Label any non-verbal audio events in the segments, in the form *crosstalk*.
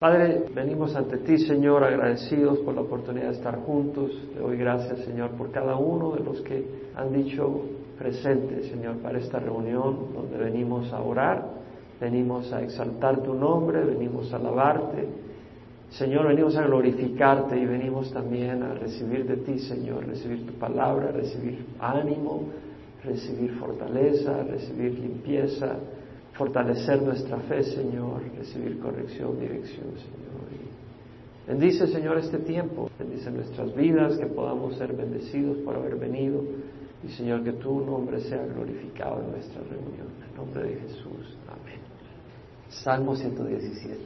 Padre, venimos ante ti, Señor, agradecidos por la oportunidad de estar juntos. Te doy gracias, Señor, por cada uno de los que han dicho presente, Señor, para esta reunión donde venimos a orar, venimos a exaltar tu nombre, venimos a alabarte. Señor, venimos a glorificarte y venimos también a recibir de ti, Señor, recibir tu palabra, recibir ánimo, recibir fortaleza, recibir limpieza fortalecer nuestra fe, Señor, recibir corrección, dirección, Señor. Bendice, Señor, este tiempo, bendice nuestras vidas, que podamos ser bendecidos por haber venido y, Señor, que tu nombre sea glorificado en nuestra reunión. En nombre de Jesús. Amén. Salmo 117.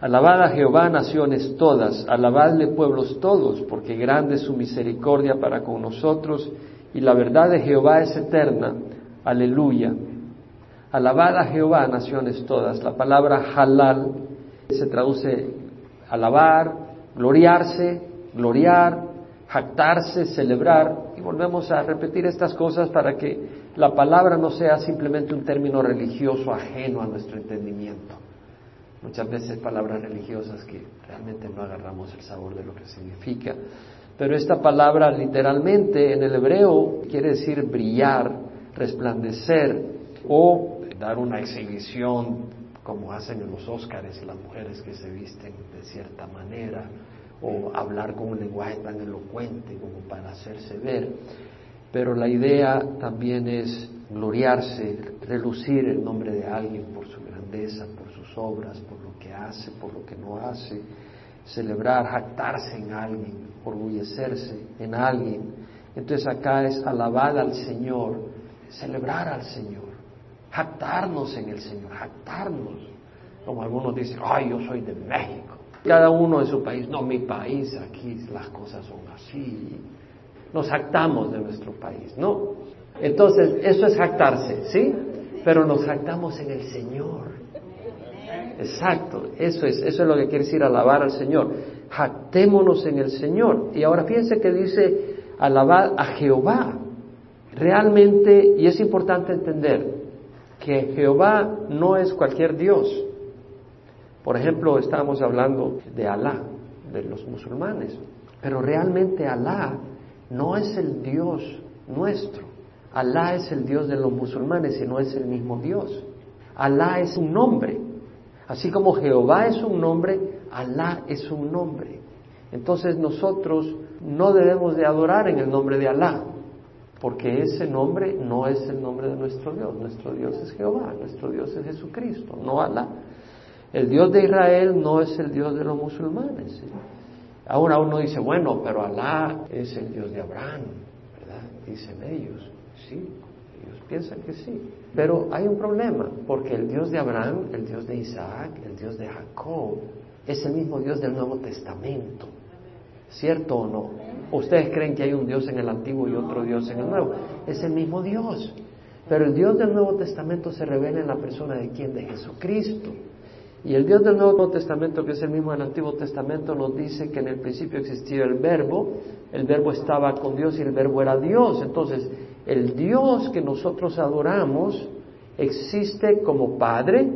Alabad a Jehová naciones todas, alabadle pueblos todos, porque grande es su misericordia para con nosotros y la verdad de Jehová es eterna. Aleluya. Alabad a Jehová, naciones todas. La palabra halal se traduce alabar, gloriarse, gloriar, jactarse, celebrar. Y volvemos a repetir estas cosas para que la palabra no sea simplemente un término religioso ajeno a nuestro entendimiento. Muchas veces palabras religiosas que realmente no agarramos el sabor de lo que significa. Pero esta palabra literalmente en el hebreo quiere decir brillar, resplandecer o dar una exhibición como hacen en los Óscares las mujeres que se visten de cierta manera, o hablar con un lenguaje tan elocuente como para hacerse ver. Pero la idea también es gloriarse, relucir el nombre de alguien por su grandeza, por sus obras, por lo que hace, por lo que no hace, celebrar, jactarse en alguien, orgullecerse en alguien. Entonces acá es alabar al Señor, celebrar al Señor jactarnos en el Señor, jactarnos. Como algunos dicen, ay, yo soy de México. Cada uno de su país, no, mi país, aquí las cosas son así. Nos jactamos de nuestro país, ¿no? Entonces, eso es jactarse, ¿sí? Pero nos jactamos en el Señor. Exacto, eso es, eso es lo que quiere decir alabar al Señor. Jactémonos en el Señor. Y ahora fíjense que dice alabar a Jehová. Realmente, y es importante entender, que Jehová no es cualquier Dios. Por ejemplo, estábamos hablando de Alá, de los musulmanes, pero realmente Alá no es el Dios nuestro. Alá es el Dios de los musulmanes y no es el mismo Dios. Alá es un nombre. Así como Jehová es un nombre, Alá es un nombre. Entonces nosotros no debemos de adorar en el nombre de Alá, porque ese nombre no es el nombre de nuestro Dios. Nuestro Dios es Jehová, nuestro Dios es Jesucristo, no Alá. El Dios de Israel no es el Dios de los musulmanes. Ahora uno dice, bueno, pero Alá es el Dios de Abraham, ¿verdad? Dicen ellos. Sí, ellos piensan que sí. Pero hay un problema, porque el Dios de Abraham, el Dios de Isaac, el Dios de Jacob, es el mismo Dios del Nuevo Testamento. ¿Cierto o no? ¿Ustedes creen que hay un Dios en el Antiguo y otro Dios en el Nuevo? Es el mismo Dios. Pero el Dios del Nuevo Testamento se revela en la persona de quién? De Jesucristo. Y el Dios del Nuevo Testamento, que es el mismo del Antiguo Testamento, nos dice que en el principio existía el verbo, el verbo estaba con Dios y el verbo era Dios. Entonces, el Dios que nosotros adoramos existe como Padre,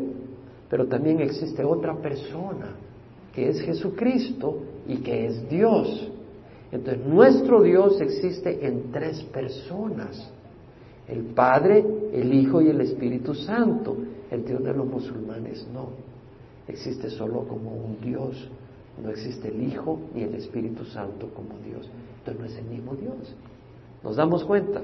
pero también existe otra persona, que es Jesucristo y que es Dios. Entonces, nuestro Dios existe en tres personas. El Padre, el Hijo y el Espíritu Santo. El Dios de los musulmanes no. Existe solo como un Dios. No existe el Hijo ni el Espíritu Santo como Dios. Entonces no es el mismo Dios. ¿Nos damos cuenta?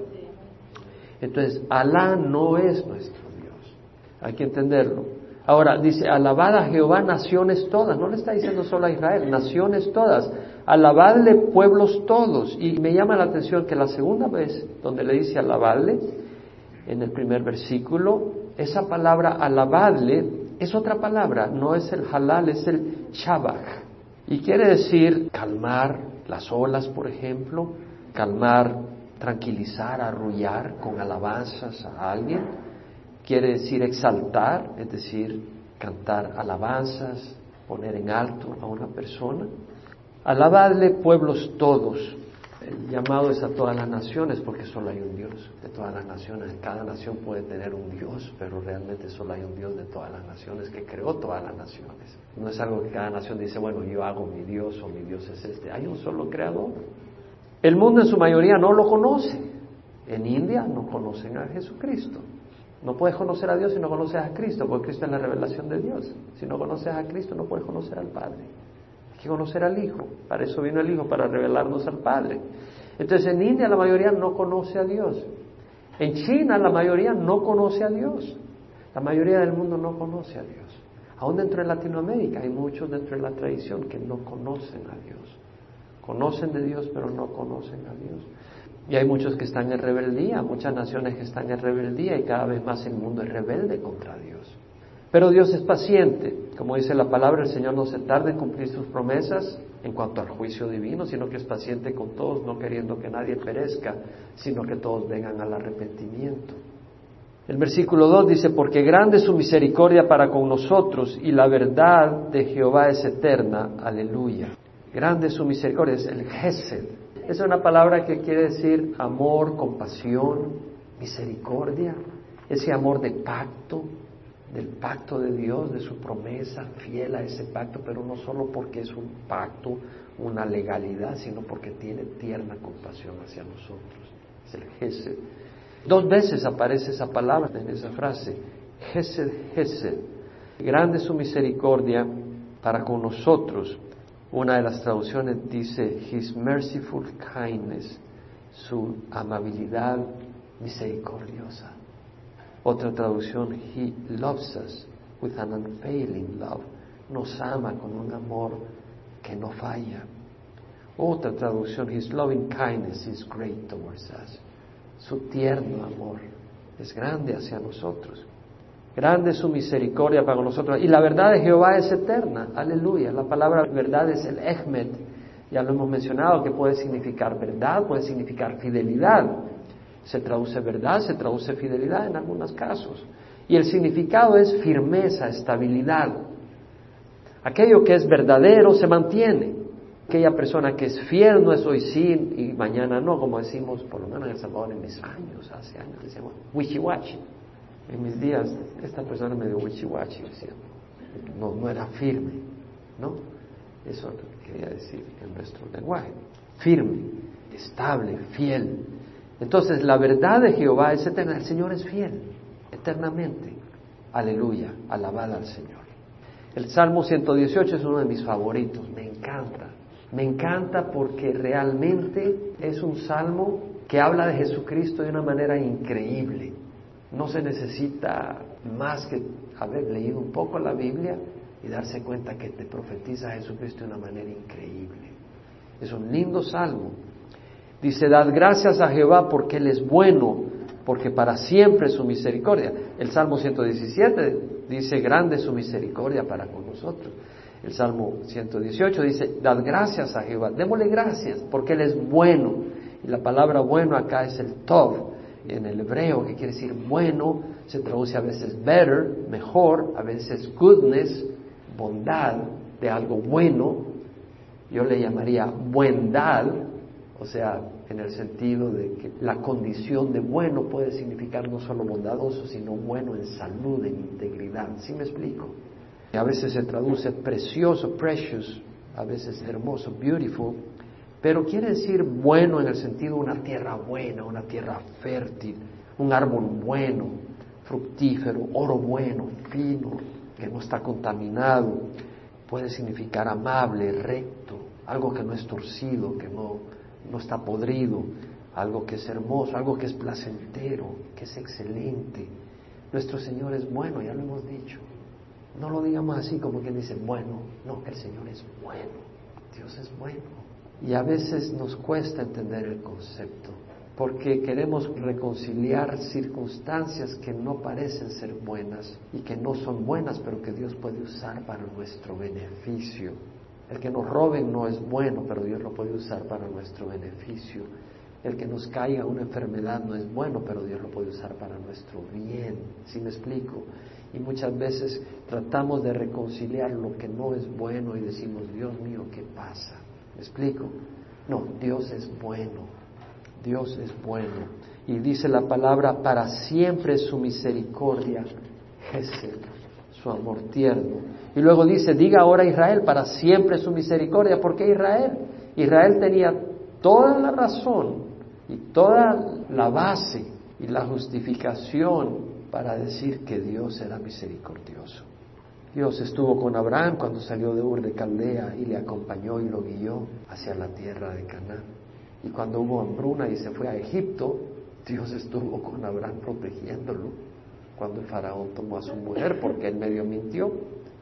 Entonces, Alá no es nuestro Dios. Hay que entenderlo. Ahora dice, alabad a Jehová naciones todas. No le está diciendo solo a Israel, naciones todas alabadle pueblos todos. Y me llama la atención que la segunda vez donde le dice alabadle, en el primer versículo, esa palabra alabadle es otra palabra, no es el halal, es el shabach. Y quiere decir calmar las olas, por ejemplo, calmar, tranquilizar, arrullar con alabanzas a alguien. Quiere decir exaltar, es decir, cantar alabanzas, poner en alto a una persona. Alabadle pueblos todos. El llamado es a todas las naciones porque solo hay un Dios de todas las naciones. Cada nación puede tener un Dios, pero realmente solo hay un Dios de todas las naciones que creó todas las naciones. No es algo que cada nación dice, bueno, yo hago mi Dios o mi Dios es este. Hay un solo creador. El mundo en su mayoría no lo conoce. En India no conocen a Jesucristo. No puedes conocer a Dios si no conoces a Cristo, porque Cristo es la revelación de Dios. Si no conoces a Cristo, no puedes conocer al Padre. Conocer al Hijo. Para eso vino el Hijo, para revelarnos al Padre. Entonces en India la mayoría no conoce a Dios. En China la mayoría no conoce a Dios. La mayoría del mundo no conoce a Dios. Aún dentro de Latinoamérica hay muchos dentro de la tradición que no conocen a Dios. Conocen de Dios, pero no conocen a Dios. Y hay muchos que están en rebeldía, muchas naciones que están en rebeldía y cada vez más el mundo es rebelde contra Dios. Pero Dios es paciente. Como dice la palabra, el Señor no se tarda en cumplir sus promesas en cuanto al juicio divino, sino que es paciente con todos, no queriendo que nadie perezca, sino que todos vengan al arrepentimiento. El versículo 2 dice, porque grande es su misericordia para con nosotros y la verdad de Jehová es eterna. Aleluya. Grande es su misericordia, es el Gesed, es una palabra que quiere decir amor, compasión, misericordia, ese amor de pacto, del pacto de Dios, de su promesa, fiel a ese pacto, pero no solo porque es un pacto, una legalidad, sino porque tiene tierna compasión hacia nosotros. Es el Gesed. Dos veces aparece esa palabra en esa frase, Gesed, Gesed. Grande su misericordia para con nosotros una de las traducciones dice, His merciful kindness, su amabilidad misericordiosa. Otra traducción, He loves us with an unfailing love. Nos ama con un amor que no falla. Otra traducción, His loving kindness is great towards us. Su tierno amor es grande hacia nosotros. Grande es su misericordia para nosotros. Y la verdad de Jehová es eterna. Aleluya. La palabra verdad es el Ehmed. Ya lo hemos mencionado que puede significar verdad, puede significar fidelidad. Se traduce verdad, se traduce fidelidad en algunos casos. Y el significado es firmeza, estabilidad. Aquello que es verdadero se mantiene. Aquella persona que es fiel no es hoy sí y mañana no, como decimos, por lo menos en El Salvador en mis años, hace años decíamos, wishy-washy en mis días, esta persona me dio decía, no, no era firme, ¿no? Eso quería decir en nuestro lenguaje. Firme, estable, fiel. Entonces, la verdad de Jehová es eterna. El Señor es fiel, eternamente. Aleluya, alabada al Señor. El Salmo 118 es uno de mis favoritos, me encanta. Me encanta porque realmente es un salmo que habla de Jesucristo de una manera increíble. No se necesita más que haber leído un poco la Biblia y darse cuenta que te profetiza Jesucristo de una manera increíble. Es un lindo salmo. Dice, dad gracias a Jehová porque Él es bueno, porque para siempre su misericordia. El Salmo 117 dice, grande su misericordia para con nosotros. El Salmo 118 dice, dad gracias a Jehová, démosle gracias porque Él es bueno. Y la palabra bueno acá es el tov, en el hebreo, que quiere decir bueno, se traduce a veces better, mejor, a veces goodness, bondad de algo bueno. Yo le llamaría buendad, o sea, en el sentido de que la condición de bueno puede significar no solo bondadoso, sino bueno en salud, en integridad. ¿Sí me explico? a veces se traduce precioso, precious, a veces hermoso, beautiful, pero quiere decir bueno en el sentido de una tierra buena, una tierra fértil, un árbol bueno, fructífero, oro bueno, fino, que no está contaminado. Puede significar amable, recto, algo que no es torcido, que no, no está podrido, algo que es hermoso, algo que es placentero, que es excelente. Nuestro Señor es bueno, ya lo hemos dicho. No lo digamos así como quien dice bueno, no, el Señor es bueno, Dios es bueno. Y a veces nos cuesta entender el concepto, porque queremos reconciliar circunstancias que no parecen ser buenas y que no son buenas, pero que Dios puede usar para nuestro beneficio. El que nos roben no es bueno, pero Dios lo puede usar para nuestro beneficio. El que nos caiga una enfermedad no es bueno, pero Dios lo puede usar para nuestro bien. ¿Sí me explico? Y muchas veces tratamos de reconciliar lo que no es bueno y decimos, Dios mío, ¿qué pasa? ¿Me explico? No, Dios es bueno. Dios es bueno. Y dice la palabra, para siempre su misericordia, Jesús, su amor tierno. Y luego dice, diga ahora Israel, para siempre su misericordia. ¿Por qué Israel? Israel tenía toda la razón y toda la base y la justificación para decir que Dios era misericordioso. Dios estuvo con Abraham cuando salió de Ur de Caldea y le acompañó y lo guió hacia la tierra de Canaán. Y cuando hubo hambruna y se fue a Egipto, Dios estuvo con Abraham protegiéndolo. Cuando el faraón tomó a su mujer, porque él medio mintió,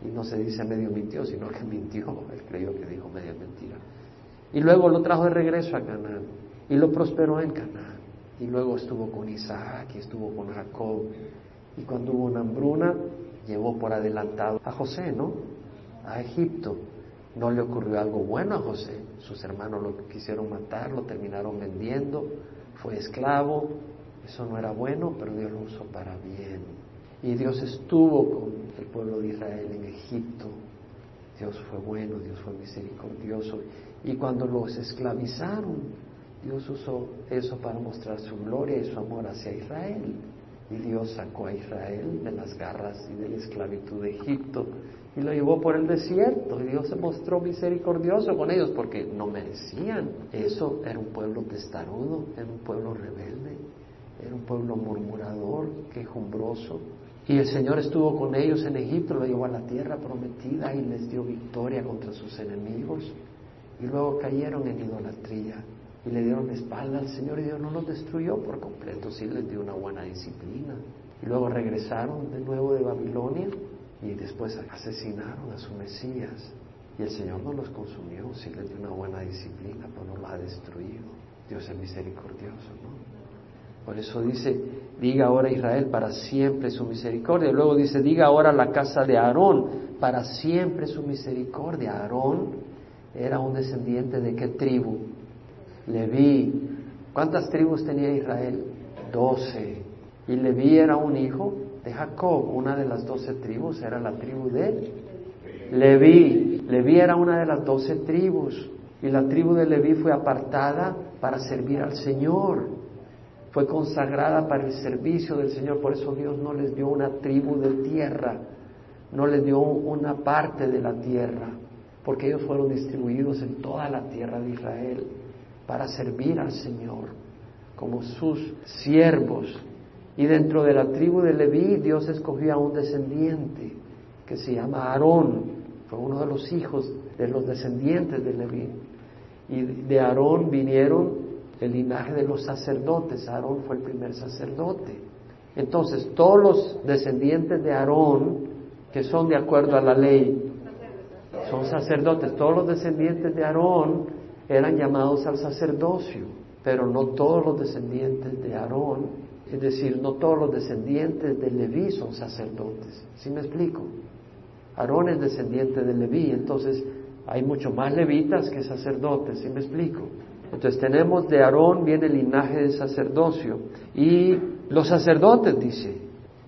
y no se dice medio mintió, sino que *laughs* mintió, él creyó que dijo media mentira. Y luego lo trajo de regreso a Canaán y lo prosperó en Canaán. Y luego estuvo con Isaac y estuvo con Jacob. Y cuando hubo una hambruna, llevó por adelantado a José, ¿no? A Egipto. No le ocurrió algo bueno a José. Sus hermanos lo quisieron matar, lo terminaron vendiendo, fue esclavo. Eso no era bueno, pero Dios lo usó para bien. Y Dios estuvo con el pueblo de Israel en Egipto. Dios fue bueno, Dios fue misericordioso. Y cuando los esclavizaron, Dios usó eso para mostrar su gloria y su amor hacia Israel. Y Dios sacó a Israel de las garras y de la esclavitud de Egipto y lo llevó por el desierto. Y Dios se mostró misericordioso con ellos porque no merecían. Eso era un pueblo testarudo, era un pueblo rebelde, era un pueblo murmurador, quejumbroso. Y el Señor estuvo con ellos en Egipto, lo llevó a la tierra prometida y les dio victoria contra sus enemigos. Y luego cayeron en idolatría y le dieron espalda al Señor y Dios no los destruyó por completo, sí les dio una buena disciplina. Y luego regresaron de nuevo de Babilonia y después asesinaron a su Mesías. Y el Señor no los consumió, sí les dio una buena disciplina, pero no los ha destruido. Dios es misericordioso, ¿no? Por eso dice, diga ahora Israel para siempre su misericordia. Luego dice, diga ahora la casa de Aarón para siempre su misericordia. Aarón era un descendiente de qué tribu? Leví. ¿Cuántas tribus tenía Israel? Doce. Y Leví era un hijo de Jacob. Una de las doce tribus era la tribu de Leví. Leví era una de las doce tribus. Y la tribu de Leví fue apartada para servir al Señor. Fue consagrada para el servicio del Señor. Por eso Dios no les dio una tribu de tierra. No les dio una parte de la tierra. Porque ellos fueron distribuidos en toda la tierra de Israel para servir al Señor como sus siervos. Y dentro de la tribu de Leví Dios escogió a un descendiente que se llama Aarón, fue uno de los hijos de los descendientes de Leví. Y de Aarón vinieron el linaje de los sacerdotes, Aarón fue el primer sacerdote. Entonces, todos los descendientes de Aarón, que son de acuerdo a la ley, son sacerdotes, todos los descendientes de Aarón eran llamados al sacerdocio, pero no todos los descendientes de Aarón, es decir, no todos los descendientes de Leví son sacerdotes. ¿Sí me explico? Aarón es descendiente de Leví, entonces hay mucho más levitas que sacerdotes, ¿sí me explico? Entonces tenemos de Aarón viene el linaje del sacerdocio y los sacerdotes, dice,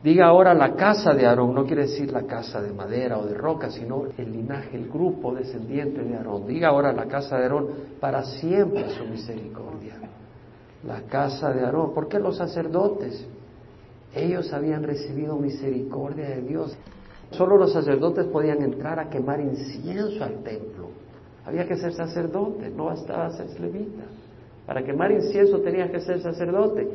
Diga ahora la casa de Aarón, no quiere decir la casa de madera o de roca, sino el linaje, el grupo descendiente de Aarón. Diga ahora la casa de Aarón para siempre su misericordia. La casa de Aarón. ¿Por qué los sacerdotes? Ellos habían recibido misericordia de Dios. Solo los sacerdotes podían entrar a quemar incienso al templo. Había que ser sacerdote, no bastaba ser levita. Para quemar incienso tenía que ser sacerdote.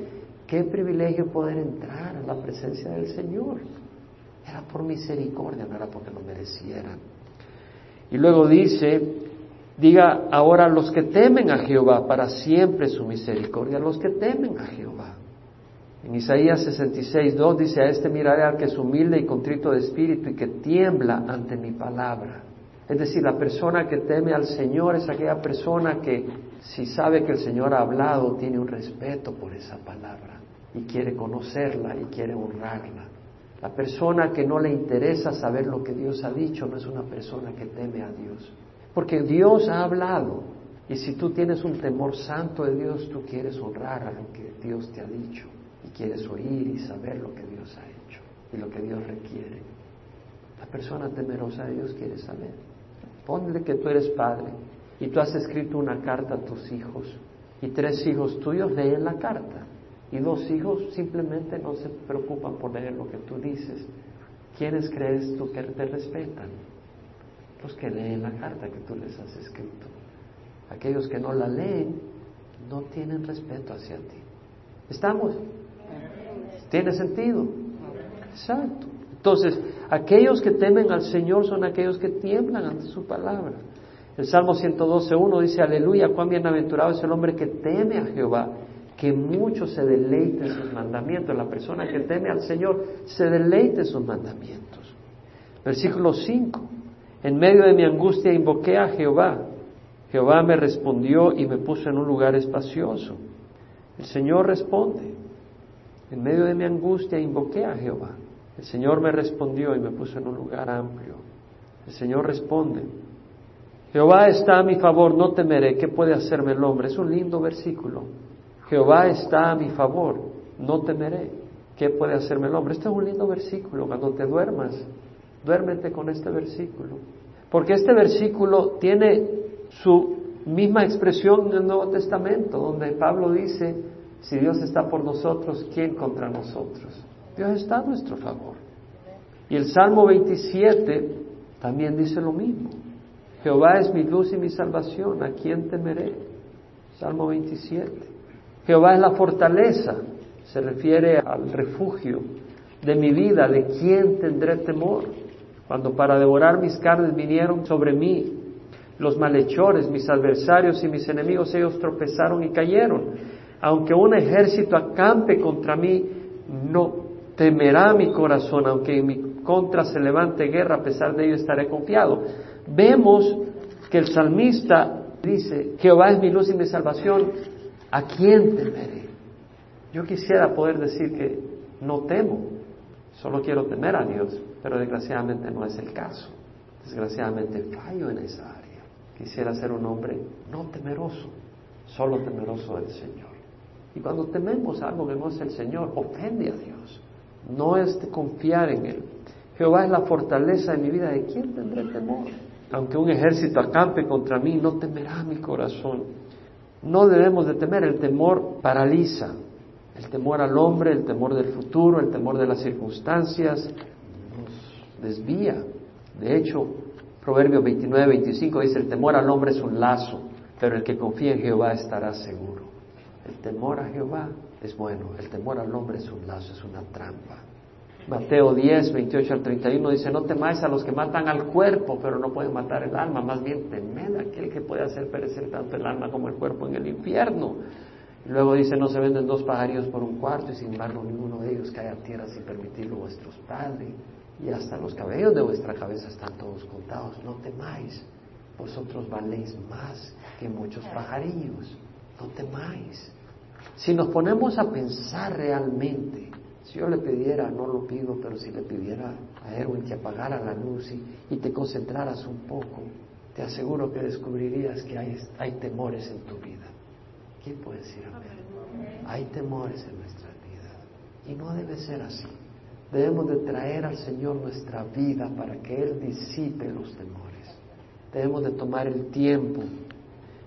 Qué privilegio poder entrar a la presencia del Señor. Era por misericordia, no era porque lo merecieran. Y luego dice, diga ahora los que temen a Jehová, para siempre su misericordia, los que temen a Jehová. En Isaías 66, 2 dice, a este miraré al que es humilde y contrito de espíritu y que tiembla ante mi palabra. Es decir, la persona que teme al Señor es aquella persona que si sabe que el Señor ha hablado, tiene un respeto por esa palabra y quiere conocerla y quiere honrarla. La persona que no le interesa saber lo que Dios ha dicho no es una persona que teme a Dios. Porque Dios ha hablado. Y si tú tienes un temor santo de Dios, tú quieres honrar a lo que Dios te ha dicho. Y quieres oír y saber lo que Dios ha hecho y lo que Dios requiere. La persona temerosa de Dios quiere saber. Ponle que tú eres padre y tú has escrito una carta a tus hijos y tres hijos tuyos leen la carta y dos hijos simplemente no se preocupan por leer lo que tú dices. ¿Quiénes crees tú que te respetan? Los que leen la carta que tú les has escrito. Aquellos que no la leen no tienen respeto hacia ti. ¿Estamos? ¿Tiene sentido? Exacto. Entonces, aquellos que temen al Señor son aquellos que tiemblan ante su palabra. El Salmo 112.1 dice, aleluya, cuán bienaventurado es el hombre que teme a Jehová, que mucho se deleite en sus mandamientos. La persona que teme al Señor se deleite en sus mandamientos. Versículo 5, en medio de mi angustia invoqué a Jehová. Jehová me respondió y me puso en un lugar espacioso. El Señor responde. En medio de mi angustia invoqué a Jehová. El Señor me respondió y me puso en un lugar amplio. El Señor responde. Jehová está a mi favor, no temeré. ¿Qué puede hacerme el hombre? Es un lindo versículo. Jehová está a mi favor, no temeré. ¿Qué puede hacerme el hombre? Este es un lindo versículo. Cuando te duermas, duérmete con este versículo. Porque este versículo tiene su misma expresión en el Nuevo Testamento, donde Pablo dice, si Dios está por nosotros, ¿quién contra nosotros? Dios está a nuestro favor. Y el Salmo 27 también dice lo mismo. Jehová es mi luz y mi salvación, ¿a quién temeré? Salmo 27. Jehová es la fortaleza, se refiere al refugio de mi vida, ¿de quién tendré temor? Cuando para devorar mis carnes vinieron sobre mí los malhechores, mis adversarios y mis enemigos, ellos tropezaron y cayeron. Aunque un ejército acampe contra mí, no temerá mi corazón, aunque en mi contra se levante guerra, a pesar de ello estaré confiado. Vemos que el salmista dice, Jehová es mi luz y mi salvación, ¿a quién temeré? Yo quisiera poder decir que no temo, solo quiero temer a Dios, pero desgraciadamente no es el caso. Desgraciadamente fallo en esa área. Quisiera ser un hombre no temeroso, solo temeroso del Señor. Y cuando tememos algo que no es el Señor, ofende a Dios. No es de confiar en Él. Jehová es la fortaleza de mi vida. ¿De quién tendré temor? Aunque un ejército acampe contra mí, no temerá mi corazón. No debemos de temer. El temor paraliza. El temor al hombre, el temor del futuro, el temor de las circunstancias, nos desvía. De hecho, Proverbios 29, 25 dice, el temor al hombre es un lazo, pero el que confía en Jehová estará seguro. El temor a Jehová es bueno, el temor al hombre es un lazo, es una trampa. Mateo 10, 28 al 31 dice, no temáis a los que matan al cuerpo, pero no pueden matar el alma, más bien temed a aquel que puede hacer perecer tanto el alma como el cuerpo en el infierno. luego dice, no se venden dos pajarillos por un cuarto y sin embargo ninguno de ellos cae a tierra sin permitirlo vuestros padres y hasta los cabellos de vuestra cabeza están todos contados. No temáis, vosotros valéis más que muchos pajarillos. No temáis. Si nos ponemos a pensar realmente, si yo le pidiera, no lo pido, pero si le pidiera a Erwin que apagara la luz y, te concentraras un poco, te aseguro que descubrirías que hay, hay temores en tu vida. ¿Quién puede decir amén? Hay temores en nuestra vida. Y no debe ser así. Debemos de traer al Señor nuestra vida para que Él disipe los temores. Debemos de tomar el tiempo.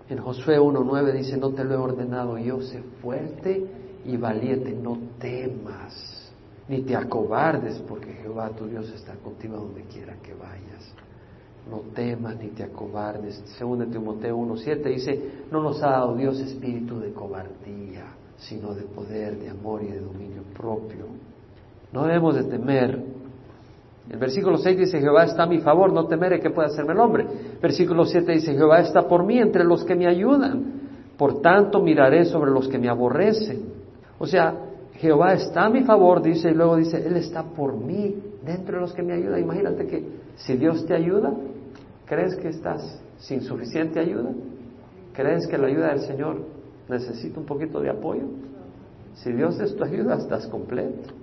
En Josué 1.9 dice, no te lo he ordenado yo, sé fuerte y valiente, no temas, ni te acobardes, porque Jehová tu Dios está contigo donde quiera que vayas. No temas ni te acobardes. Según de Timoteo 1.7 dice, no nos ha dado Dios espíritu de cobardía, sino de poder, de amor y de dominio propio. No debemos de temer. El versículo 6 dice, Jehová está a mi favor, no temeré que pueda hacerme el hombre. Versículo 7 dice, Jehová está por mí entre los que me ayudan. Por tanto miraré sobre los que me aborrecen. O sea, Jehová está a mi favor, dice, y luego dice, Él está por mí, dentro de los que me ayudan. Imagínate que si Dios te ayuda, ¿crees que estás sin suficiente ayuda? ¿Crees que la ayuda del Señor necesita un poquito de apoyo? Si Dios es tu ayuda, estás completo.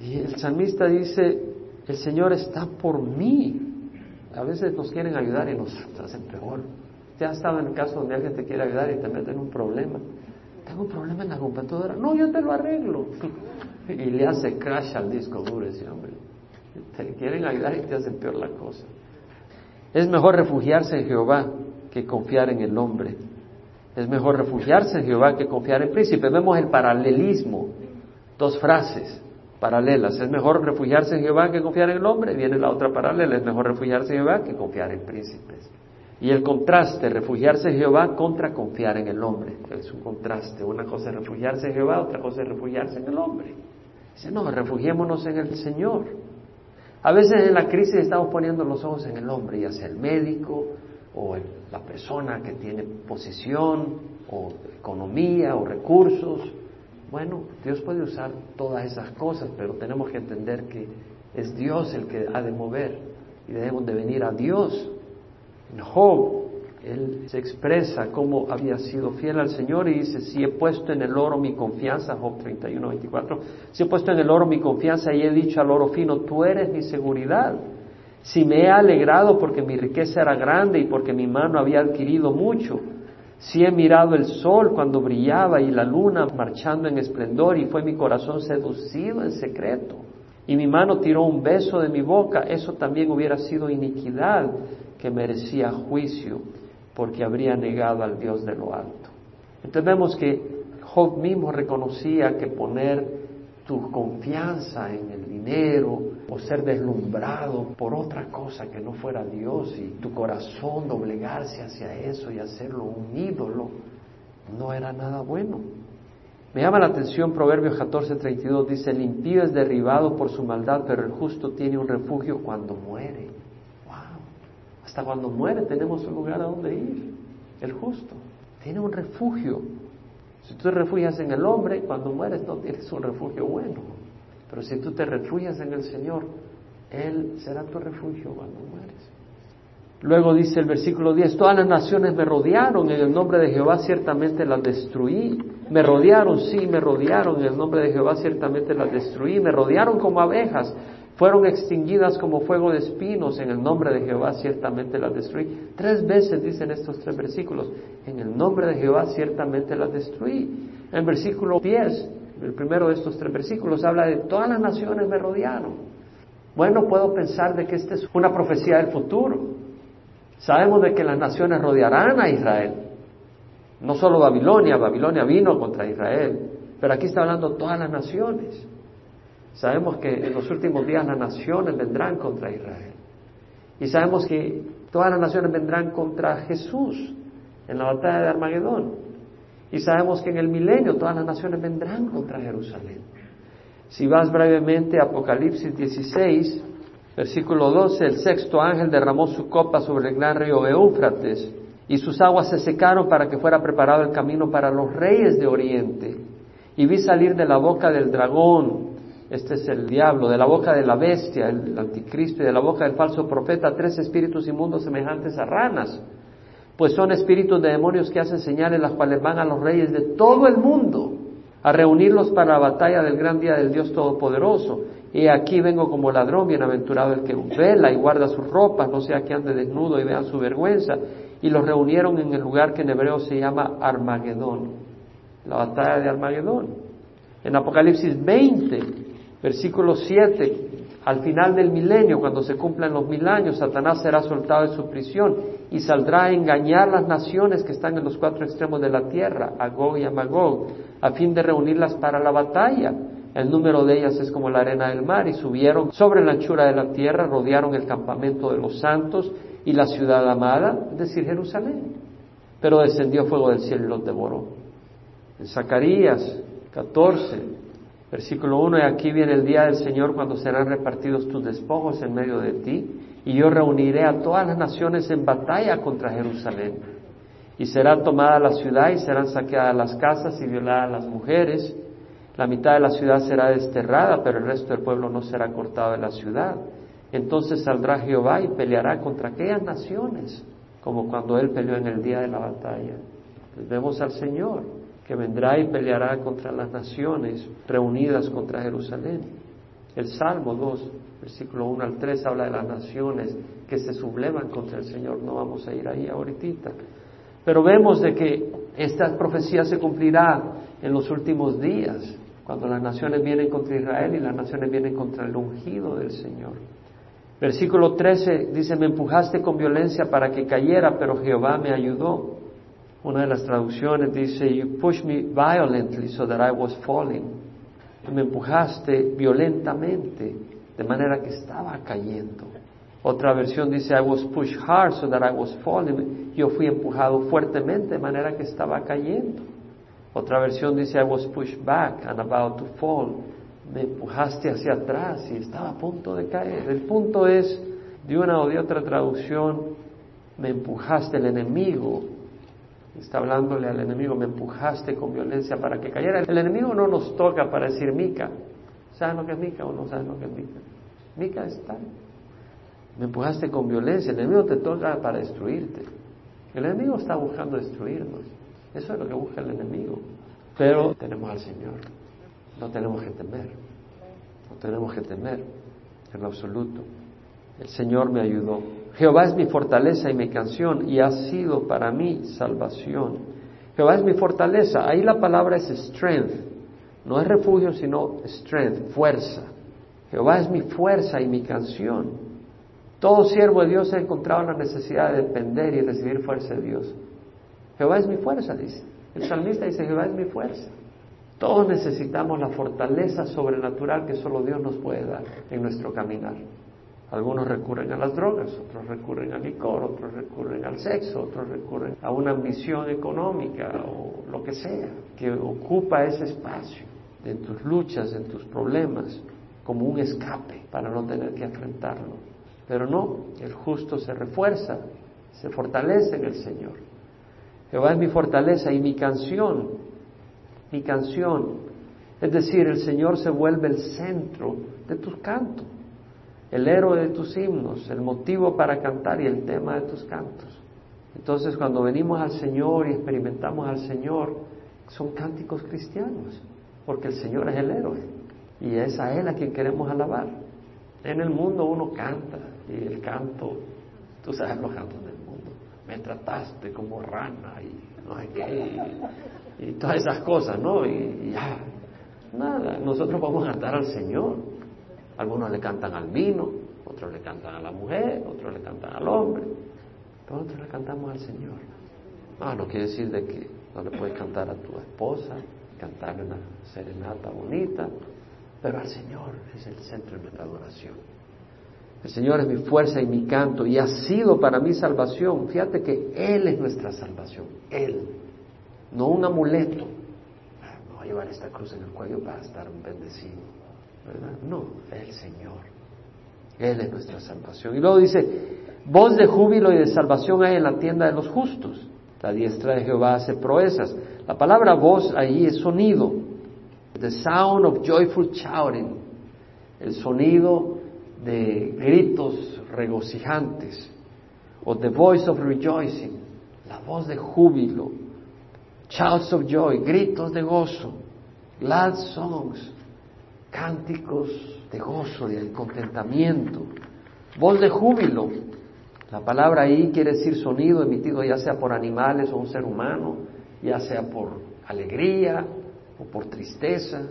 Y el salmista dice, el Señor está por mí. A veces nos quieren ayudar y nos hacen peor. Ya ha estado en el caso donde alguien te quiere ayudar y te mete un problema. Tengo un problema en la computadora. No, yo te lo arreglo. *laughs* Y le hace crash al disco duro ese hombre. Te quieren ayudar y te hacen peor la cosa. Es mejor refugiarse en Jehová que confiar en el hombre. Es mejor refugiarse en Jehová que confiar en príncipes. Vemos el paralelismo, dos frases paralelas. Es mejor refugiarse en Jehová que confiar en el hombre. Viene la otra paralela, es mejor refugiarse en Jehová que confiar en príncipes. Y el contraste, refugiarse en Jehová contra confiar en el hombre. Es un contraste. Una cosa es refugiarse en Jehová, otra cosa es refugiarse en el hombre. Dice, no, refugiémonos en el Señor. A veces en la crisis estamos poniendo los ojos en el hombre, ya sea el médico o la persona que tiene posición o economía o recursos. Bueno, Dios puede usar todas esas cosas, pero tenemos que entender que es Dios el que ha de mover y debemos de venir a Dios. En Job, él se expresa cómo había sido fiel al Señor y dice, si he puesto en el oro mi confianza, Job 31, 24, si he puesto en el oro mi confianza y he dicho al oro fino, tú eres mi seguridad. Si me he alegrado porque mi riqueza era grande y porque mi mano había adquirido mucho, si he mirado el sol cuando brillaba y la luna marchando en esplendor y fue mi corazón seducido en secreto, y mi mano tiró un beso de mi boca, eso también hubiera sido iniquidad que merecía juicio porque habría negado al Dios de lo alto. Entonces vemos que Job mismo reconocía que poner tu confianza en el dinero o ser deslumbrado por otra cosa que no fuera Dios y tu corazón doblegarse hacia eso y hacerlo un ídolo, no era nada bueno. Me llama la atención Proverbios 14:32, dice, el impío es derribado por su maldad, pero el justo tiene un refugio cuando muere. Hasta cuando muere tenemos un lugar a donde ir. El justo tiene un refugio. Si tú te refugias en el hombre, cuando mueres no tienes un refugio bueno. Pero si tú te refugias en el Señor, Él será tu refugio cuando mueres. Luego dice el versículo 10, todas las naciones me rodearon, en el nombre de Jehová ciertamente las destruí. Me rodearon, sí, me rodearon, en el nombre de Jehová ciertamente las destruí. Me rodearon como abejas, fueron extinguidas como fuego de espinos, en el nombre de Jehová ciertamente las destruí. Tres veces dicen estos tres versículos, en el nombre de Jehová ciertamente las destruí. En versículo 10, el primero de estos tres versículos, habla de todas las naciones me rodearon. Bueno, puedo pensar de que esta es una profecía del futuro. Sabemos de que las naciones rodearán a Israel. No solo Babilonia, Babilonia vino contra Israel, pero aquí está hablando todas las naciones. Sabemos que en los últimos días las naciones vendrán contra Israel. Y sabemos que todas las naciones vendrán contra Jesús en la batalla de Armagedón. Y sabemos que en el milenio todas las naciones vendrán contra Jerusalén. Si vas brevemente a Apocalipsis 16, versículo 12, el sexto ángel derramó su copa sobre el gran río Eufrates y sus aguas se secaron para que fuera preparado el camino para los reyes de Oriente. Y vi salir de la boca del dragón este es el diablo, de la boca de la bestia, el anticristo, y de la boca del falso profeta, tres espíritus inmundos semejantes a ranas, pues son espíritus de demonios que hacen señales las cuales van a los reyes de todo el mundo a reunirlos para la batalla del gran día del Dios Todopoderoso. Y aquí vengo como ladrón, bienaventurado el que vela y guarda sus ropas, no sea que ande desnudo y vean su vergüenza. Y los reunieron en el lugar que en hebreo se llama Armagedón, la batalla de Armagedón. En Apocalipsis 20, Versículo 7, al final del milenio, cuando se cumplan los mil años, Satanás será soltado de su prisión y saldrá a engañar las naciones que están en los cuatro extremos de la tierra, a y a Magog, a fin de reunirlas para la batalla. El número de ellas es como la arena del mar y subieron sobre la anchura de la tierra, rodearon el campamento de los santos y la ciudad amada, es decir, Jerusalén. Pero descendió fuego del cielo y los devoró. En Zacarías 14, Versículo 1, y aquí viene el día del Señor cuando serán repartidos tus despojos en medio de ti, y yo reuniré a todas las naciones en batalla contra Jerusalén. Y será tomada la ciudad y serán saqueadas las casas y violadas las mujeres. La mitad de la ciudad será desterrada, pero el resto del pueblo no será cortado de la ciudad. Entonces saldrá Jehová y peleará contra aquellas naciones, como cuando él peleó en el día de la batalla. Pues vemos al Señor que vendrá y peleará contra las naciones reunidas contra Jerusalén. El Salmo 2, versículo 1 al 3 habla de las naciones que se sublevan contra el Señor. No vamos a ir ahí ahorita. Pero vemos de que esta profecía se cumplirá en los últimos días, cuando las naciones vienen contra Israel y las naciones vienen contra el ungido del Señor. Versículo 13 dice, me empujaste con violencia para que cayera, pero Jehová me ayudó. Una de las traducciones dice, you pushed me violently so that I was falling. Me empujaste violentamente, de manera que estaba cayendo. Otra versión dice, I was pushed hard so that I was falling. Yo fui empujado fuertemente, de manera que estaba cayendo. Otra versión dice, I was pushed back and about to fall me empujaste hacia atrás y estaba a punto de caer. El punto es, de una o de otra traducción, me empujaste el enemigo. Está hablándole al enemigo, me empujaste con violencia para que cayera. El enemigo no nos toca para decir Mica. ¿Saben lo que es Mica o no saben lo que es Mica? Mica está. Me empujaste con violencia. El enemigo te toca para destruirte. El enemigo está buscando destruirnos. Eso es lo que busca el enemigo. Pero tenemos al Señor. No tenemos que temer, no tenemos que temer en lo absoluto. El Señor me ayudó. Jehová es mi fortaleza y mi canción y ha sido para mí salvación. Jehová es mi fortaleza. Ahí la palabra es strength. No es refugio, sino strength, fuerza. Jehová es mi fuerza y mi canción. Todo siervo de Dios ha encontrado la necesidad de depender y recibir fuerza de Dios. Jehová es mi fuerza, dice. El salmista dice, Jehová es mi fuerza. Todos necesitamos la fortaleza sobrenatural que solo Dios nos puede dar en nuestro caminar. Algunos recurren a las drogas, otros recurren al licor, otros recurren al sexo, otros recurren a una ambición económica o lo que sea, que ocupa ese espacio en tus luchas, en tus problemas, como un escape para no tener que enfrentarlo. Pero no, el justo se refuerza, se fortalece en el Señor. Jehová es mi fortaleza y mi canción mi canción. Es decir, el Señor se vuelve el centro de tus cantos, el héroe de tus himnos, el motivo para cantar y el tema de tus cantos. Entonces, cuando venimos al Señor y experimentamos al Señor, son cánticos cristianos, porque el Señor es el héroe y es a Él a quien queremos alabar. En el mundo uno canta y el canto, tú sabes los cantos del mundo, me trataste como rana y no sé qué, y todas esas cosas, ¿no? Y, ya, nada, nosotros vamos a cantar al Señor. Algunos le cantan al vino, otros le cantan a la mujer, otros le cantan al hombre, pero nosotros le cantamos al Señor. Ah, no quiere decir de que no le puedes cantar a tu esposa, cantarle una serenata bonita, pero al Señor es el centro de nuestra adoración. El Señor es mi fuerza y mi canto y ha sido para mi salvación. Fíjate que Él es nuestra salvación, Él no un amuleto. No voy a llevar esta cruz en el cuello para estar bendecido. No, el Señor. Él es nuestra salvación. Y luego dice, voz de júbilo y de salvación hay en la tienda de los justos. La diestra de Jehová hace proezas. La palabra voz ahí es sonido. The sound of joyful shouting. El sonido de gritos regocijantes. O the voice of rejoicing. La voz de júbilo shouts of joy, gritos de gozo, glad songs, cánticos de gozo, de contentamiento, voz de júbilo. La palabra ahí quiere decir sonido emitido ya sea por animales o un ser humano, ya sea por alegría o por tristeza,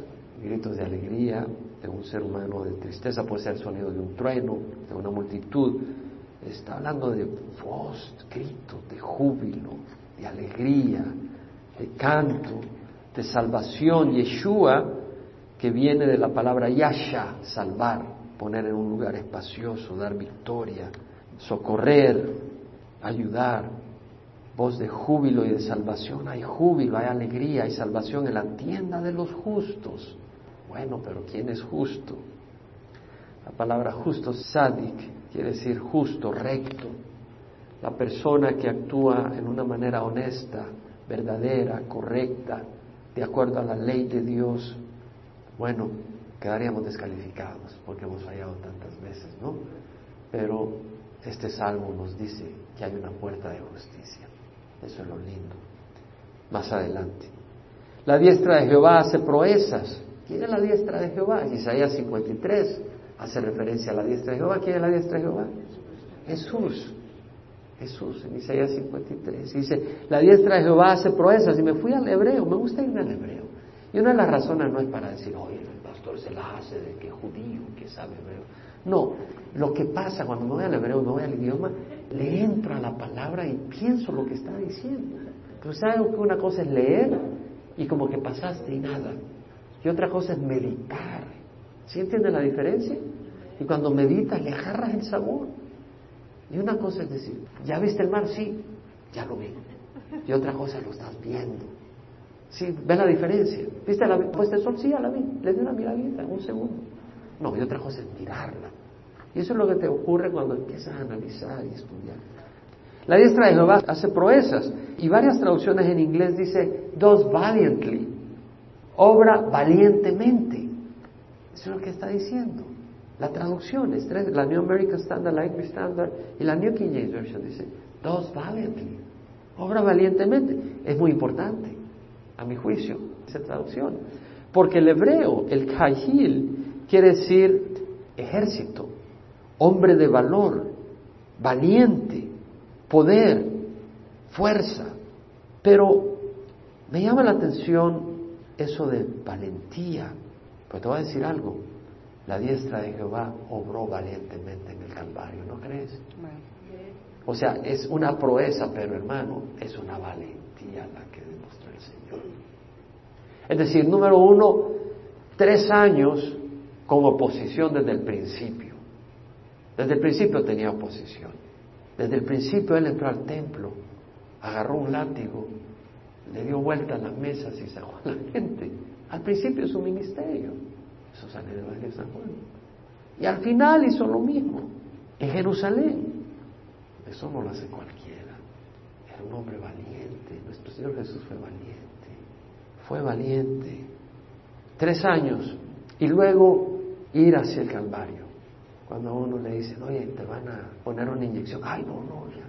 gritos de alegría de un ser humano, de tristeza puede ser el sonido de un trueno, de una multitud. Está hablando de voz, grito, de júbilo, de alegría, de canto, de salvación, Yeshua, que viene de la palabra Yasha, salvar, poner en un lugar espacioso, dar victoria, socorrer, ayudar, voz de júbilo y de salvación. Hay júbilo, hay alegría, hay salvación en la tienda de los justos. Bueno, pero ¿quién es justo? La palabra justo, sadik, quiere decir justo, recto. La persona que actúa en una manera honesta, verdadera, correcta, de acuerdo a la ley de Dios, bueno, quedaríamos descalificados porque hemos fallado tantas veces, ¿no? Pero este salmo nos dice que hay una puerta de justicia. Eso es lo lindo. Más adelante. La diestra de Jehová hace proezas. ¿Quién es la diestra de Jehová? Isaías 53 hace referencia a la diestra de Jehová. ¿Quién es la diestra de Jehová? Jesús. Jesús en Isaías 53. Dice, la diestra de Jehová hace proezas. Y me fui al hebreo, me gusta irme al hebreo. Y una de las razones no es para decir, oye, el pastor se la hace de que judío, que sabe hebreo. No, lo que pasa cuando me voy al hebreo, me voy al idioma, le entro a la palabra y pienso lo que está diciendo. Pero ¿sabes que una cosa es leer y como que pasaste y nada? Y otra cosa es meditar. ¿Sí entienden la diferencia? Y cuando meditas le agarras el sabor. Y una cosa es decir, ¿ya viste el mar? Sí, ya lo vi. Y otra cosa lo estás viendo. ¿Sí? ¿Ves la diferencia? ¿Viste la puesta de sol? Sí, ya la vi. Le di una miradita, un segundo. No, y otra cosa es mirarla. Y eso es lo que te ocurre cuando empiezas a analizar y estudiar. La diestra de Jehová hace proezas. Y varias traducciones en inglés dice, does valiantly. Obra valientemente. Eso es lo que está diciendo. La traducción es la New American Standard, la Standard y la New King James Version dice, does valiantly. Obra valientemente. Es muy importante, a mi juicio, esa traducción. Porque el hebreo, el kahil, quiere decir ejército, hombre de valor, valiente, poder, fuerza. Pero me llama la atención eso de valentía. Pues te voy a decir algo. La diestra de Jehová obró valientemente en el Calvario, ¿no crees? O sea, es una proeza, pero hermano, es una valentía la Señor. Es decir, número uno, tres años con oposición desde el principio. Desde el principio tenía oposición. Desde el principio él entró al templo, agarró un látigo, le dio vuelta a las mesas y sacó a la gente. Al principio su ministerio. Eso sale Evangelio de San Juan. Y al final hizo lo mismo en Jerusalén. Eso no lo hace cualquiera. Un hombre valiente. Nuestro Señor Jesús fue valiente. Fue valiente. Tres años. Y luego ir hacia el Calvario. Cuando a uno le dicen, oye, te van a poner una inyección. Ay, no, no, ya.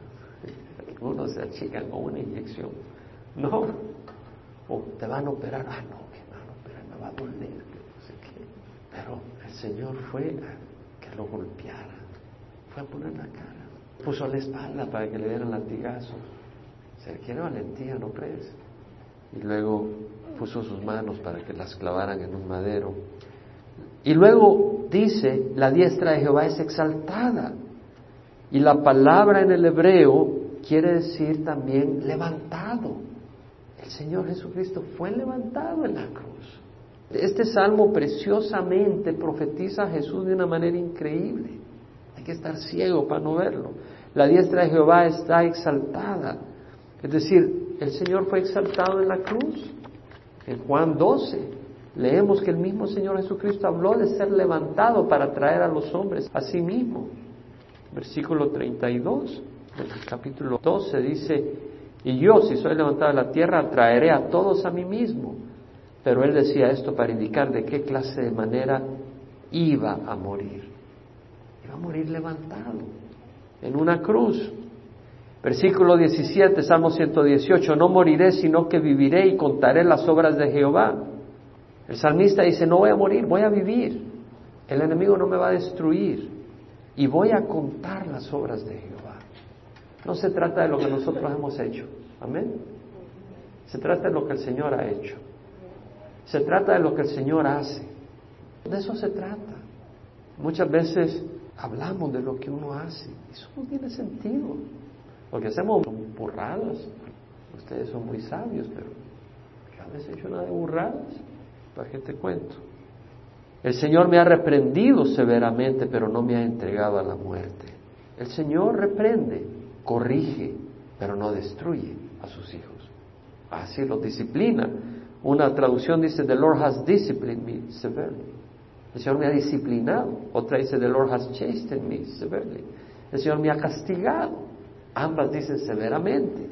*laughs* Uno se achica con una inyección. No. O te van a operar. Ah, no, me van a operar, me va a doler. No sé qué. Pero el Señor fue a que lo golpeara. Fue a poner la cara puso la espalda para que le dieran latigazos. Se requiere valentía, ¿no crees? Y luego puso sus manos para que las clavaran en un madero. Y luego dice, la diestra de Jehová es exaltada. Y la palabra en el hebreo quiere decir también levantado. El Señor Jesucristo fue levantado en la cruz. Este salmo preciosamente profetiza a Jesús de una manera increíble. Hay que estar ciego para no verlo. La diestra de Jehová está exaltada. Es decir, el Señor fue exaltado en la cruz. En Juan 12 leemos que el mismo Señor Jesucristo habló de ser levantado para traer a los hombres a sí mismo. Versículo 32 del capítulo 12 dice, y yo si soy levantado de la tierra traeré a todos a mí mismo. Pero él decía esto para indicar de qué clase de manera iba a morir. Iba a morir levantado en una cruz. Versículo 17, Salmo 118, no moriré, sino que viviré y contaré las obras de Jehová. El salmista dice, no voy a morir, voy a vivir. El enemigo no me va a destruir y voy a contar las obras de Jehová. No se trata de lo que nosotros hemos hecho, amén. Se trata de lo que el Señor ha hecho. Se trata de lo que el Señor hace. De eso se trata. Muchas veces hablamos de lo que uno hace. Eso no tiene sentido. Lo que hacemos burradas. Ustedes son muy sabios, pero he hecho nada de burradas. ¿Para qué te cuento? El Señor me ha reprendido severamente, pero no me ha entregado a la muerte. El Señor reprende, corrige, pero no destruye a sus hijos. Así los disciplina. Una traducción dice, The Lord has disciplined me severely. El Señor me ha disciplinado. Otra dice, The Lord has chastened me severely. El Señor me ha castigado. Ambas dicen severamente.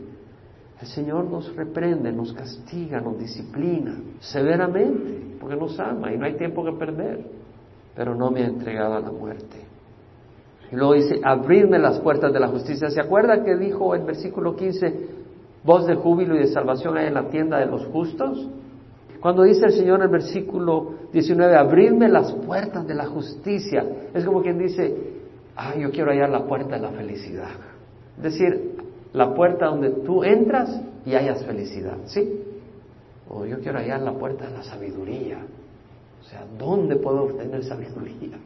El Señor nos reprende, nos castiga, nos disciplina severamente, porque nos ama y no hay tiempo que perder. Pero no me ha entregado a la muerte. Y luego dice, abrirme las puertas de la justicia. ¿Se acuerda que dijo el versículo 15, voz de júbilo y de salvación hay en la tienda de los justos? Cuando dice el Señor en el versículo 19, abrirme las puertas de la justicia, es como quien dice, ah, yo quiero hallar la puerta de la felicidad. Es decir, la puerta donde tú entras y hayas felicidad, ¿sí? O yo quiero hallar la puerta de la sabiduría. O sea, ¿dónde puedo obtener sabiduría?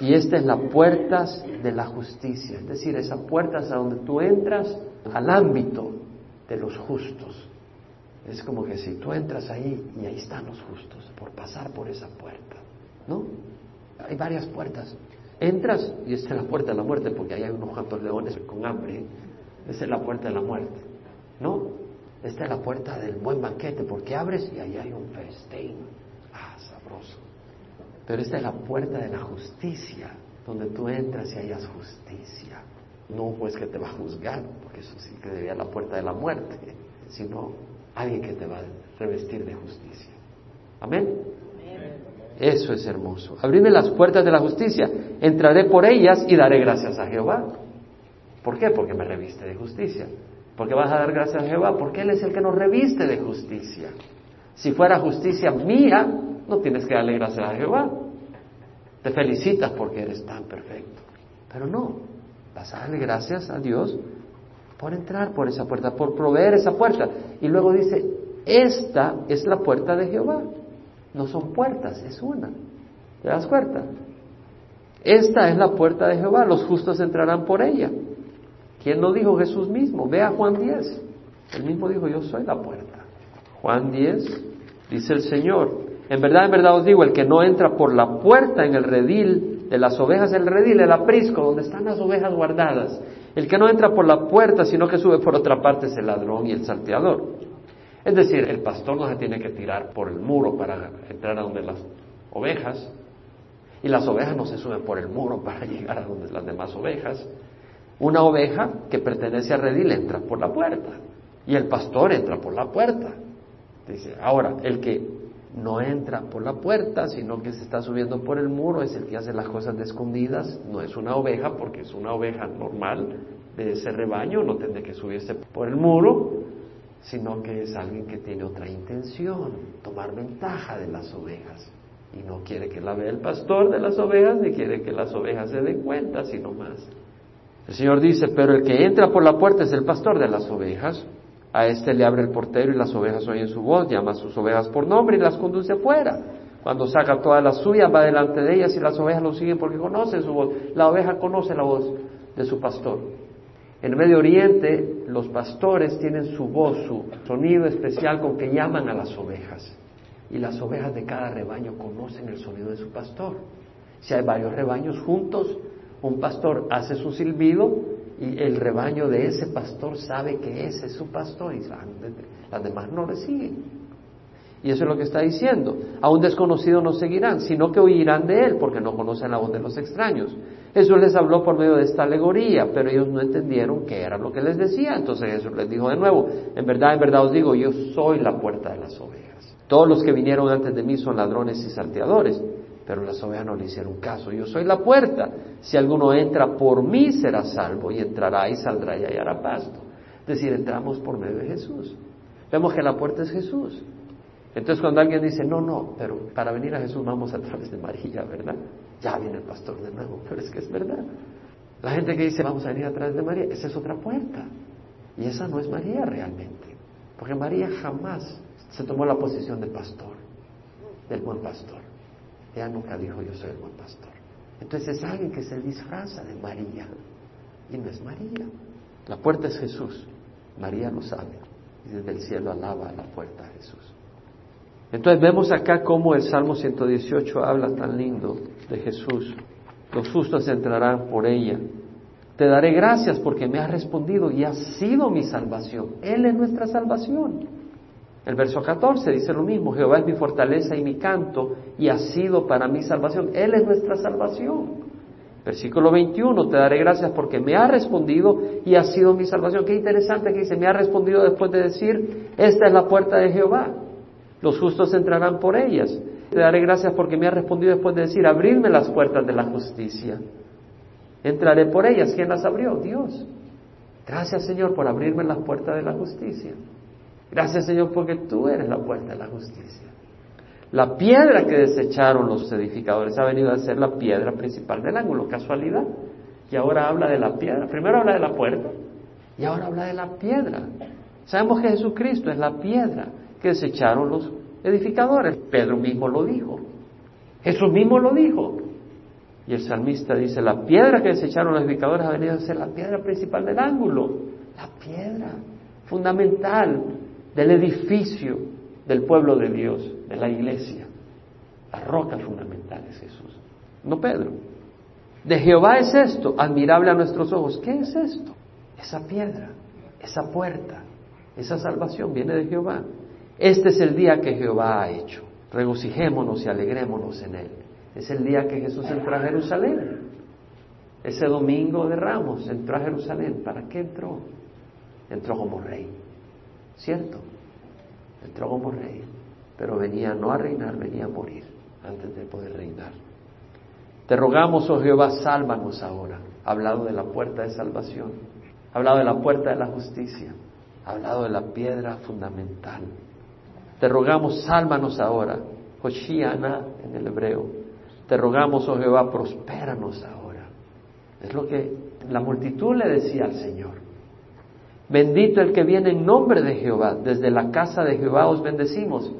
Y esta es la puerta de la justicia, es decir, esa puerta es a donde tú entras al ámbito de los justos. Es como que si tú entras ahí y ahí están los justos, por pasar por esa puerta, ¿no? Hay varias puertas. Entras y esta es la puerta de la muerte porque ahí hay unos cuantos leones con hambre. Esa es la puerta de la muerte, ¿no? Esta es la puerta del buen banquete porque abres y ahí hay un festín. Ah, sabroso. Pero esta es la puerta de la justicia, donde tú entras y hayas justicia. No pues que te va a juzgar, porque eso sí que debía la puerta de la muerte, sino alguien que te va a revestir de justicia. Amén. Eso es hermoso. Abrime las puertas de la justicia. Entraré por ellas y daré gracias a Jehová. ¿Por qué? Porque me reviste de justicia. ¿Por qué vas a dar gracias a Jehová? Porque Él es el que nos reviste de justicia. Si fuera justicia mía, no tienes que darle gracias a Jehová. Te felicitas porque eres tan perfecto. Pero no, vas a darle gracias a Dios por entrar por esa puerta, por proveer esa puerta. Y luego dice, esta es la puerta de Jehová. No son puertas, es una. ¿Te das cuenta? Esta es la puerta de Jehová, los justos entrarán por ella. ¿Quién lo dijo? Jesús mismo. Ve a Juan 10. Él mismo dijo, yo soy la puerta. Juan 10, dice el Señor, en verdad, en verdad os digo, el que no entra por la puerta en el redil de las ovejas, el redil, el aprisco, donde están las ovejas guardadas, el que no entra por la puerta, sino que sube por otra parte, es el ladrón y el salteador. Es decir, el pastor no se tiene que tirar por el muro para entrar a donde las ovejas, y las ovejas no se suben por el muro para *laughs* llegar a donde las demás ovejas. Una oveja que pertenece al redil entra por la puerta, y el pastor entra por la puerta. Dice, ahora, el que no entra por la puerta, sino que se está subiendo por el muro, es el que hace las cosas de escondidas, no es una oveja, porque es una oveja normal de ese rebaño, no tendrá que subirse por el muro, sino que es alguien que tiene otra intención, tomar ventaja de las ovejas. Y no quiere que la vea el pastor de las ovejas, ni quiere que las ovejas se den cuenta, sino más. El Señor dice, pero el que entra por la puerta es el pastor de las ovejas. A este le abre el portero y las ovejas oyen su voz, llama a sus ovejas por nombre y las conduce afuera. Cuando saca todas las suyas, va delante de ellas y las ovejas lo siguen porque conocen su voz. La oveja conoce la voz de su pastor. En Medio Oriente, los pastores tienen su voz, su sonido especial con que llaman a las ovejas. Y las ovejas de cada rebaño conocen el sonido de su pastor. Si hay varios rebaños juntos, un pastor hace su silbido y el rebaño de ese pastor sabe que ese es su pastor y las demás no le siguen. Y eso es lo que está diciendo. A un desconocido no seguirán, sino que oirán de él porque no conocen la voz de los extraños. Jesús les habló por medio de esta alegoría, pero ellos no entendieron qué era lo que les decía. Entonces Jesús les dijo de nuevo, en verdad, en verdad os digo, yo soy la puerta de las ovejas. Todos los que vinieron antes de mí son ladrones y salteadores, pero las ovejas no le hicieron caso. Yo soy la puerta. Si alguno entra por mí será salvo y entrará y saldrá y hallará pasto. Es decir, entramos por medio de Jesús. Vemos que la puerta es Jesús. Entonces cuando alguien dice, no, no, pero para venir a Jesús vamos a través de María, ¿verdad? Ya viene el pastor de nuevo, pero es que es verdad. La gente que dice, vamos a venir a través de María, esa es otra puerta. Y esa no es María realmente. Porque María jamás se tomó la posición de pastor, del buen pastor. Ella nunca dijo yo soy el buen pastor. Entonces es alguien que se disfraza de María. Y no es María. La puerta es Jesús. María lo sabe. Y desde el cielo alaba a la puerta a Jesús. Entonces vemos acá cómo el Salmo 118 habla tan lindo de Jesús. Los justos entrarán por ella. Te daré gracias porque me has respondido y has sido mi salvación. Él es nuestra salvación. El verso 14 dice lo mismo, Jehová es mi fortaleza y mi canto y ha sido para mi salvación. Él es nuestra salvación. Versículo 21, te daré gracias porque me ha respondido y ha sido mi salvación. Qué interesante que dice, me ha respondido después de decir, esta es la puerta de Jehová. Los justos entrarán por ellas. Te daré gracias porque me ha respondido después de decir, abridme las puertas de la justicia. Entraré por ellas. ¿Quién las abrió? Dios. Gracias Señor por abrirme las puertas de la justicia. Gracias Señor porque tú eres la puerta de la justicia. La piedra que desecharon los edificadores ha venido a ser la piedra principal del ángulo, casualidad. Y ahora habla de la piedra. Primero habla de la puerta y ahora habla de la piedra. Sabemos que Jesucristo es la piedra que desecharon los edificadores. Pedro mismo lo dijo. Jesús mismo lo dijo. Y el salmista dice, la piedra que desecharon los edificadores ha venido a ser la piedra principal del ángulo, la piedra fundamental del edificio del pueblo de Dios, de la iglesia. La roca fundamental es Jesús, no Pedro. De Jehová es esto, admirable a nuestros ojos. ¿Qué es esto? Esa piedra, esa puerta, esa salvación viene de Jehová. Este es el día que Jehová ha hecho. Regocijémonos y alegrémonos en él. Es el día que Jesús entró a Jerusalén. Ese domingo de Ramos entró a Jerusalén. ¿Para qué entró? Entró como rey. ¿Cierto? Entró como rey. Pero venía no a reinar, venía a morir antes de poder reinar. Te rogamos, oh Jehová, sálvanos ahora. Ha hablado de la puerta de salvación. Ha hablado de la puerta de la justicia. Ha hablado de la piedra fundamental te rogamos, sálvanos ahora. Hoshiana en el hebreo. Te rogamos, oh Jehová, prospéranos ahora. Es lo que la multitud le decía al Señor. Bendito el que viene en nombre de Jehová. Desde la casa de Jehová os bendecimos.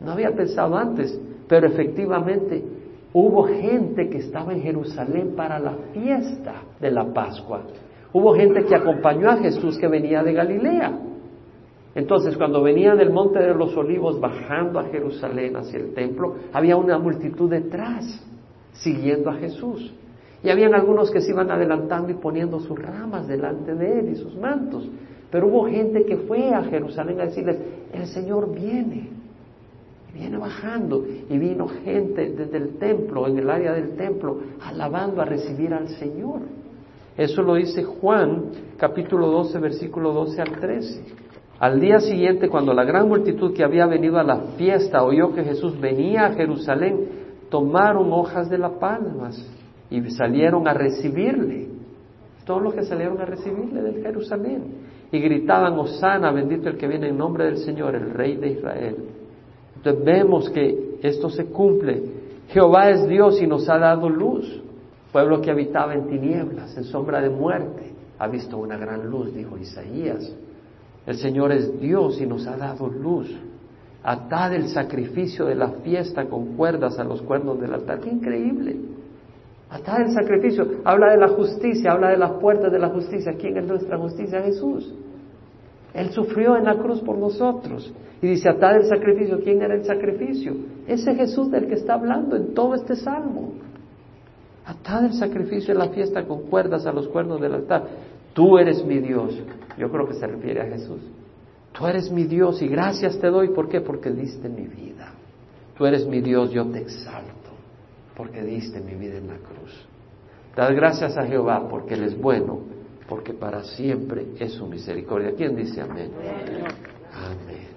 No había pensado antes, pero efectivamente hubo gente que estaba en Jerusalén para la fiesta de la Pascua. Hubo gente que acompañó a Jesús que venía de Galilea. Entonces, cuando venían del Monte de los Olivos bajando a Jerusalén hacia el templo, había una multitud detrás, siguiendo a Jesús. Y habían algunos que se iban adelantando y poniendo sus ramas delante de él y sus mantos. Pero hubo gente que fue a Jerusalén a decirles, el Señor viene, viene bajando. Y vino gente desde el templo, en el área del templo, alabando a recibir al Señor. Eso lo dice Juan, capítulo 12, versículo 12 al 13. Al día siguiente, cuando la gran multitud que había venido a la fiesta oyó que Jesús venía a Jerusalén, tomaron hojas de las palmas y salieron a recibirle. Todos los que salieron a recibirle del Jerusalén. Y gritaban, Osana, bendito el que viene en nombre del Señor, el Rey de Israel. Entonces vemos que esto se cumple. Jehová es Dios y nos ha dado luz. Pueblo que habitaba en tinieblas, en sombra de muerte, ha visto una gran luz, dijo Isaías. El Señor es Dios y nos ha dado luz. Atad el sacrificio de la fiesta con cuerdas a los cuernos del altar. ¡Qué increíble! Atad el sacrificio. Habla de la justicia, habla de las puertas de la justicia. ¿Quién es nuestra justicia? Jesús. Él sufrió en la cruz por nosotros. Y dice, atad el sacrificio. ¿Quién era el sacrificio? Ese Jesús del que está hablando en todo este salmo. Atad el sacrificio de la fiesta con cuerdas a los cuernos del altar. Tú eres mi Dios. Yo creo que se refiere a Jesús. Tú eres mi Dios y gracias te doy. ¿Por qué? Porque diste mi vida. Tú eres mi Dios, yo te exalto. Porque diste mi vida en la cruz. Dad gracias a Jehová porque Él es bueno, porque para siempre es su misericordia. ¿Quién dice amén? Amén.